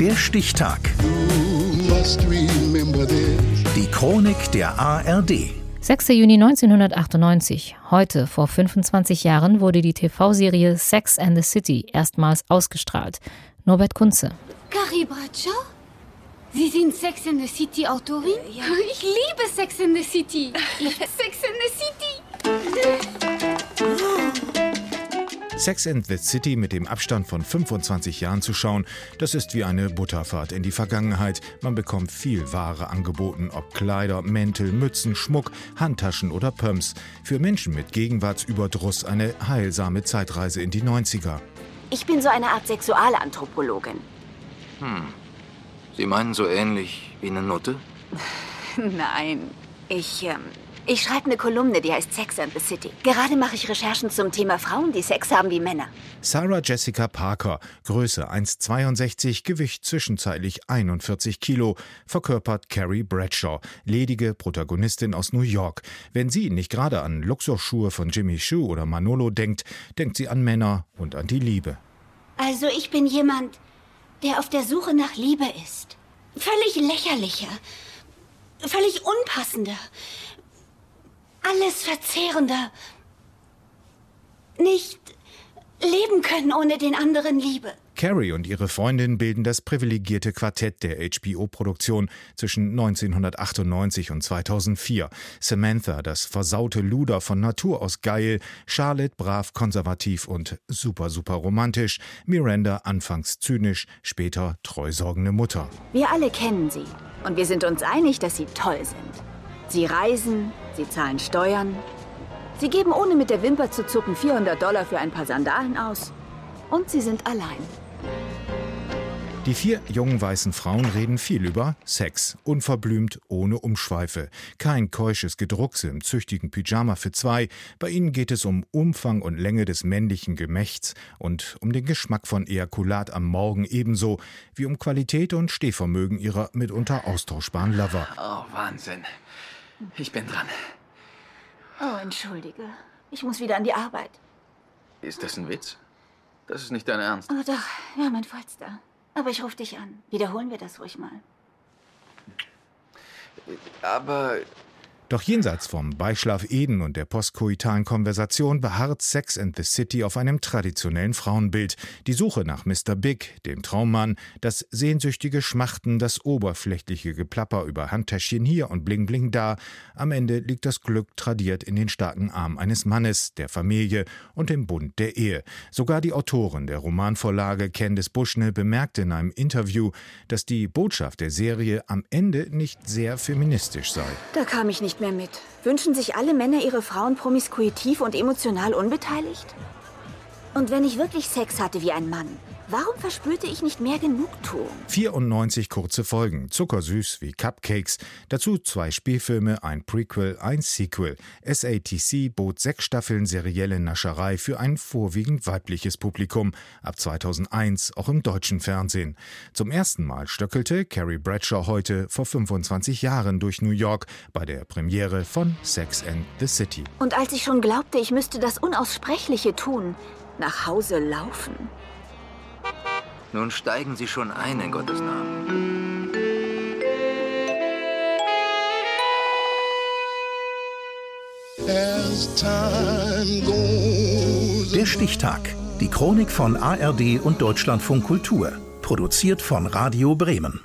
Der Stichtag. Die Chronik der ARD. 6. Juni 1998. Heute, vor 25 Jahren, wurde die TV-Serie Sex and the City erstmals ausgestrahlt. Norbert Kunze. Carrie Bradshaw? Sie sind Sex and the City Autorin? Ja. Ich liebe Sex and the City. Sex and the Sex and the City mit dem Abstand von 25 Jahren zu schauen, das ist wie eine Butterfahrt in die Vergangenheit. Man bekommt viel Ware angeboten, ob Kleider, Mäntel, Mützen, Schmuck, Handtaschen oder Pumps. Für Menschen mit Gegenwartsüberdruss eine heilsame Zeitreise in die 90er. Ich bin so eine Art Sexualanthropologin. Hm. Sie meinen so ähnlich wie eine Nutte? Nein. Ich, ähm, ich schreibe eine Kolumne, die heißt Sex and the City. Gerade mache ich Recherchen zum Thema Frauen, die Sex haben wie Männer. Sarah Jessica Parker, Größe 1,62, Gewicht zwischenzeitlich 41 Kilo, verkörpert Carrie Bradshaw, ledige Protagonistin aus New York. Wenn sie nicht gerade an Luxusschuhe von Jimmy Choo oder Manolo denkt, denkt sie an Männer und an die Liebe. Also ich bin jemand, der auf der Suche nach Liebe ist. Völlig lächerlicher, völlig unpassender alles verzehrender. Nicht leben können ohne den anderen Liebe. Carrie und ihre Freundin bilden das privilegierte Quartett der HBO-Produktion zwischen 1998 und 2004. Samantha, das versaute Luder von Natur aus geil, Charlotte brav konservativ und super super romantisch, Miranda anfangs zynisch, später treusorgende Mutter. Wir alle kennen sie und wir sind uns einig, dass sie toll sind. Sie reisen, sie zahlen Steuern, sie geben ohne mit der Wimper zu zucken 400 Dollar für ein paar Sandalen aus und sie sind allein. Die vier jungen weißen Frauen reden viel über Sex, unverblümt, ohne Umschweife. Kein keusches Gedruckse im züchtigen Pyjama für zwei. Bei ihnen geht es um Umfang und Länge des männlichen Gemächts und um den Geschmack von Ejakulat am Morgen ebenso wie um Qualität und Stehvermögen ihrer mitunter austauschbaren Lover. Oh, Wahnsinn. Ich bin dran. Oh, entschuldige. Ich muss wieder an die Arbeit. Ist das ein Witz? Das ist nicht dein Ernst. Oh doch, ja, mein Vollster. Aber ich rufe dich an. Wiederholen wir das ruhig mal. Aber doch jenseits vom Beischlaf Eden und der postkoitalen Konversation beharrt Sex and the City auf einem traditionellen Frauenbild. Die Suche nach Mr. Big, dem Traummann, das sehnsüchtige Schmachten, das oberflächliche Geplapper über Handtäschchen hier und Bling Bling da. Am Ende liegt das Glück tradiert in den starken Armen eines Mannes, der Familie und dem Bund der Ehe. Sogar die Autorin der Romanvorlage Candice Bushnell bemerkte in einem Interview, dass die Botschaft der Serie am Ende nicht sehr feministisch sei. Da kam ich nicht nicht mehr mit. Wünschen sich alle Männer ihre Frauen promiskuitiv und emotional unbeteiligt? Und wenn ich wirklich Sex hatte wie ein Mann, Warum verspürte ich nicht mehr Genugtuung? 94 kurze Folgen, zuckersüß wie Cupcakes. Dazu zwei Spielfilme, ein Prequel, ein Sequel. SATC bot sechs Staffeln serielle Nascherei für ein vorwiegend weibliches Publikum. Ab 2001 auch im deutschen Fernsehen. Zum ersten Mal stöckelte Carrie Bradshaw heute vor 25 Jahren durch New York bei der Premiere von Sex and the City. Und als ich schon glaubte, ich müsste das Unaussprechliche tun, nach Hause laufen nun steigen Sie schon ein, in Gottes Namen. Der Stichtag. Die Chronik von ARD und Deutschlandfunk Kultur. Produziert von Radio Bremen.